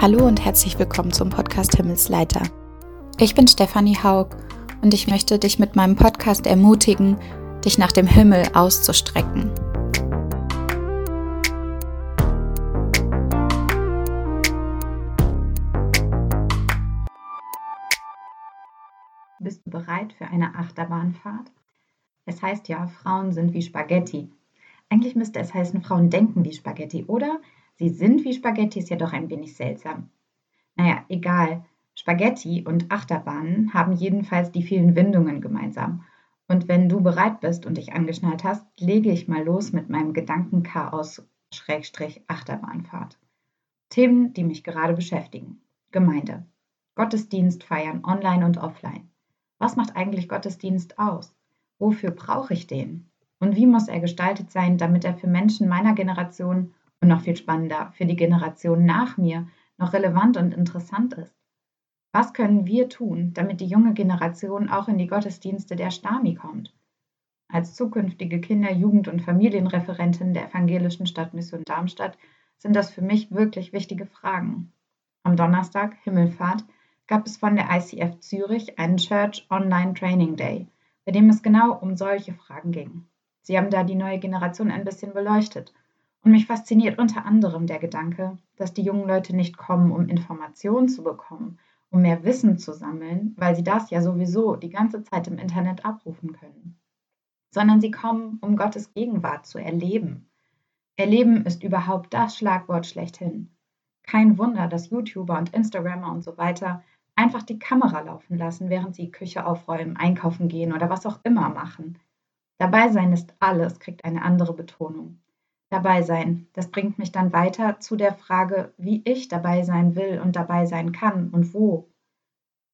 Hallo und herzlich willkommen zum Podcast Himmelsleiter. Ich bin Stefanie Haug und ich möchte dich mit meinem Podcast ermutigen, dich nach dem Himmel auszustrecken. Bist du bereit für eine Achterbahnfahrt? Es heißt ja, Frauen sind wie Spaghetti. Eigentlich müsste es heißen, Frauen denken wie Spaghetti, oder? Sie sind wie Spaghetti, ist ja doch ein wenig seltsam. Naja, egal. Spaghetti und Achterbahnen haben jedenfalls die vielen Windungen gemeinsam. Und wenn du bereit bist und dich angeschnallt hast, lege ich mal los mit meinem Gedankenchaos Schrägstrich Achterbahnfahrt. Themen, die mich gerade beschäftigen. Gemeinde. Gottesdienst feiern online und offline. Was macht eigentlich Gottesdienst aus? Wofür brauche ich den? Und wie muss er gestaltet sein, damit er für Menschen meiner Generation und noch viel spannender, für die Generation nach mir noch relevant und interessant ist. Was können wir tun, damit die junge Generation auch in die Gottesdienste der Stami kommt? Als zukünftige Kinder-, Jugend- und Familienreferentin der Evangelischen Stadtmission Darmstadt sind das für mich wirklich wichtige Fragen. Am Donnerstag, Himmelfahrt, gab es von der ICF Zürich einen Church Online Training Day, bei dem es genau um solche Fragen ging. Sie haben da die neue Generation ein bisschen beleuchtet und mich fasziniert unter anderem der Gedanke, dass die jungen Leute nicht kommen, um Informationen zu bekommen, um mehr Wissen zu sammeln, weil sie das ja sowieso die ganze Zeit im Internet abrufen können, sondern sie kommen, um Gottes Gegenwart zu erleben. Erleben ist überhaupt das Schlagwort schlechthin. Kein Wunder, dass YouTuber und Instagrammer und so weiter einfach die Kamera laufen lassen, während sie Küche aufräumen, einkaufen gehen oder was auch immer machen. Dabei sein ist alles, kriegt eine andere Betonung dabei sein. Das bringt mich dann weiter zu der Frage, wie ich dabei sein will und dabei sein kann und wo.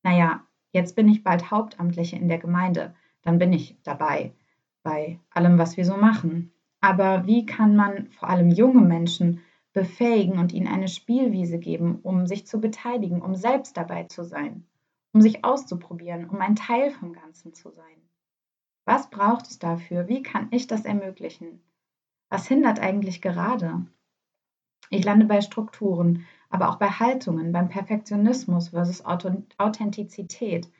Naja, jetzt bin ich bald Hauptamtliche in der Gemeinde, dann bin ich dabei bei allem, was wir so machen. Aber wie kann man vor allem junge Menschen befähigen und ihnen eine Spielwiese geben, um sich zu beteiligen, um selbst dabei zu sein, um sich auszuprobieren, um ein Teil vom Ganzen zu sein? Was braucht es dafür? Wie kann ich das ermöglichen? Was hindert eigentlich gerade? Ich lande bei Strukturen, aber auch bei Haltungen, beim Perfektionismus versus Authentizität.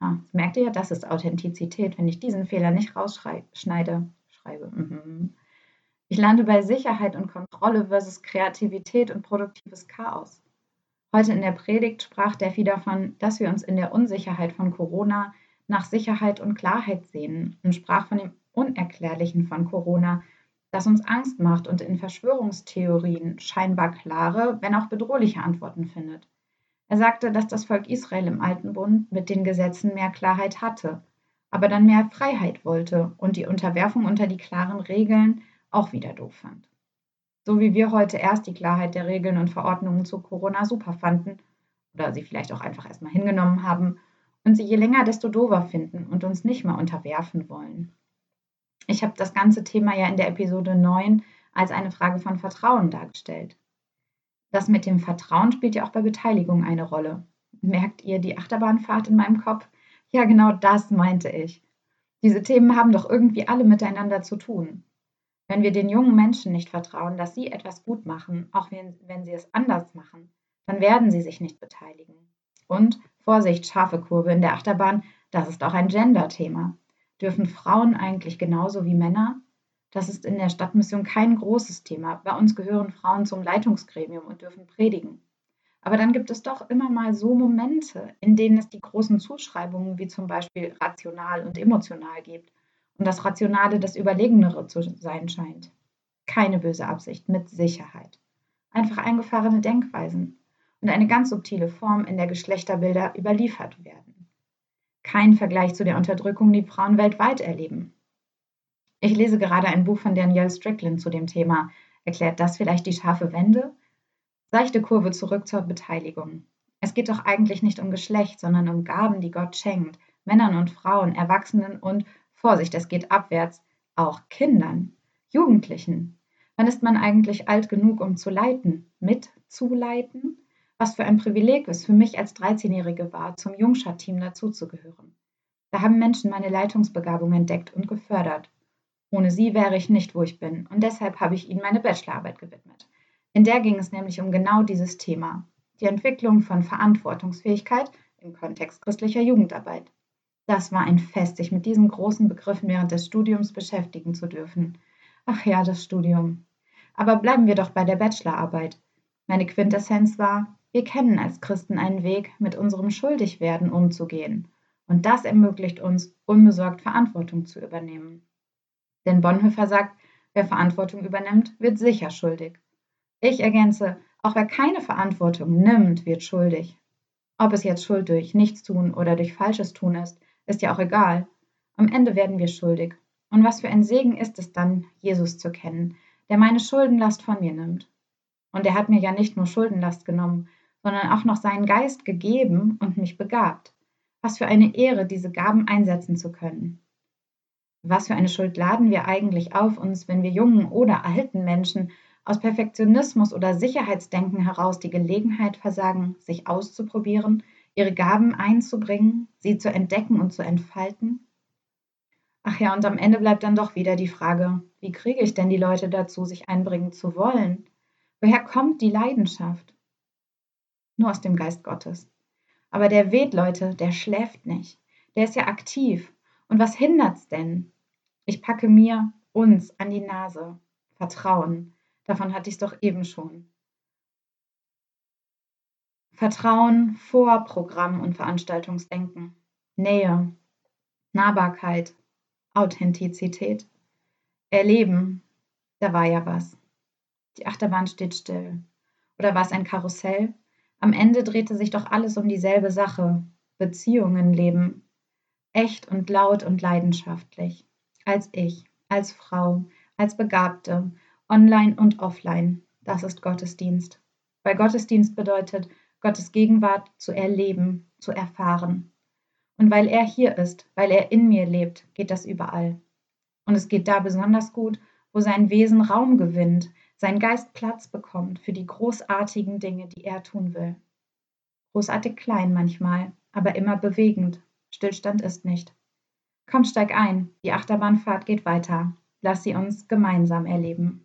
Ah, merkt ihr, das ist Authentizität, wenn ich diesen Fehler nicht rausschneide. Schreibe. Mhm. Ich lande bei Sicherheit und Kontrolle versus Kreativität und produktives Chaos. Heute in der Predigt sprach Defi davon, dass wir uns in der Unsicherheit von Corona nach Sicherheit und Klarheit sehnen und sprach von dem Unerklärlichen von Corona, das uns Angst macht und in Verschwörungstheorien scheinbar klare, wenn auch bedrohliche Antworten findet. Er sagte, dass das Volk Israel im Alten Bund mit den Gesetzen mehr Klarheit hatte, aber dann mehr Freiheit wollte und die Unterwerfung unter die klaren Regeln auch wieder doof fand. So wie wir heute erst die Klarheit der Regeln und Verordnungen zu Corona super fanden oder sie vielleicht auch einfach erstmal hingenommen haben und sie je länger desto dover finden und uns nicht mehr unterwerfen wollen. Ich habe das ganze Thema ja in der Episode 9 als eine Frage von Vertrauen dargestellt. Das mit dem Vertrauen spielt ja auch bei Beteiligung eine Rolle. Merkt ihr die Achterbahnfahrt in meinem Kopf? Ja, genau das meinte ich. Diese Themen haben doch irgendwie alle miteinander zu tun. Wenn wir den jungen Menschen nicht vertrauen, dass sie etwas gut machen, auch wenn, wenn sie es anders machen, dann werden sie sich nicht beteiligen. Und Vorsicht, scharfe Kurve in der Achterbahn, das ist auch ein Gender-Thema. Dürfen Frauen eigentlich genauso wie Männer? Das ist in der Stadtmission kein großes Thema. Bei uns gehören Frauen zum Leitungsgremium und dürfen predigen. Aber dann gibt es doch immer mal so Momente, in denen es die großen Zuschreibungen wie zum Beispiel rational und emotional gibt und das Rationale das Überlegenere zu sein scheint. Keine böse Absicht, mit Sicherheit. Einfach eingefahrene Denkweisen und eine ganz subtile Form, in der Geschlechterbilder überliefert werden kein Vergleich zu der Unterdrückung, die Frauen weltweit erleben. Ich lese gerade ein Buch von Danielle Strickland zu dem Thema. Erklärt das vielleicht die scharfe Wende? Seichte Kurve zurück zur Beteiligung. Es geht doch eigentlich nicht um Geschlecht, sondern um Gaben, die Gott schenkt, Männern und Frauen, Erwachsenen und, Vorsicht, es geht abwärts, auch Kindern, Jugendlichen. Wann ist man eigentlich alt genug, um zu leiten, mitzuleiten? Was für ein Privileg es für mich als 13-Jährige war, zum Jungschar-Team dazuzugehören. Da haben Menschen meine Leitungsbegabung entdeckt und gefördert. Ohne sie wäre ich nicht, wo ich bin, und deshalb habe ich ihnen meine Bachelorarbeit gewidmet. In der ging es nämlich um genau dieses Thema. die Entwicklung von Verantwortungsfähigkeit im Kontext christlicher Jugendarbeit. Das war ein Fest, sich mit diesen großen Begriffen während des Studiums beschäftigen zu dürfen. Ach ja, das Studium. Aber bleiben wir doch bei der Bachelorarbeit. Meine Quintessenz war, wir kennen als Christen einen Weg, mit unserem Schuldigwerden umzugehen. Und das ermöglicht uns, unbesorgt Verantwortung zu übernehmen. Denn Bonhoeffer sagt, wer Verantwortung übernimmt, wird sicher schuldig. Ich ergänze, auch wer keine Verantwortung nimmt, wird schuldig. Ob es jetzt Schuld durch Nichtstun oder durch falsches Tun ist, ist ja auch egal. Am Ende werden wir schuldig. Und was für ein Segen ist es dann, Jesus zu kennen, der meine Schuldenlast von mir nimmt. Und er hat mir ja nicht nur Schuldenlast genommen, sondern auch noch seinen Geist gegeben und mich begabt. Was für eine Ehre, diese Gaben einsetzen zu können. Was für eine Schuld laden wir eigentlich auf uns, wenn wir jungen oder alten Menschen aus Perfektionismus oder Sicherheitsdenken heraus die Gelegenheit versagen, sich auszuprobieren, ihre Gaben einzubringen, sie zu entdecken und zu entfalten? Ach ja, und am Ende bleibt dann doch wieder die Frage, wie kriege ich denn die Leute dazu, sich einbringen zu wollen? Woher kommt die Leidenschaft? Nur aus dem Geist Gottes. Aber der weht, Leute, der schläft nicht. Der ist ja aktiv. Und was hindert's denn? Ich packe mir, uns an die Nase. Vertrauen. Davon hatte ich es doch eben schon. Vertrauen vor Programm und Veranstaltungsdenken, Nähe, Nahbarkeit, Authentizität, Erleben, da war ja was. Die Achterbahn steht still. Oder war es ein Karussell? Am Ende drehte sich doch alles um dieselbe Sache. Beziehungen leben. Echt und laut und leidenschaftlich. Als ich, als Frau, als Begabte, online und offline. Das ist Gottesdienst. Weil Gottesdienst bedeutet, Gottes Gegenwart zu erleben, zu erfahren. Und weil er hier ist, weil er in mir lebt, geht das überall. Und es geht da besonders gut, wo sein Wesen Raum gewinnt, sein Geist Platz bekommt für die großartigen Dinge, die er tun will. Großartig klein manchmal, aber immer bewegend. Stillstand ist nicht. Komm, steig ein, die Achterbahnfahrt geht weiter. Lass sie uns gemeinsam erleben.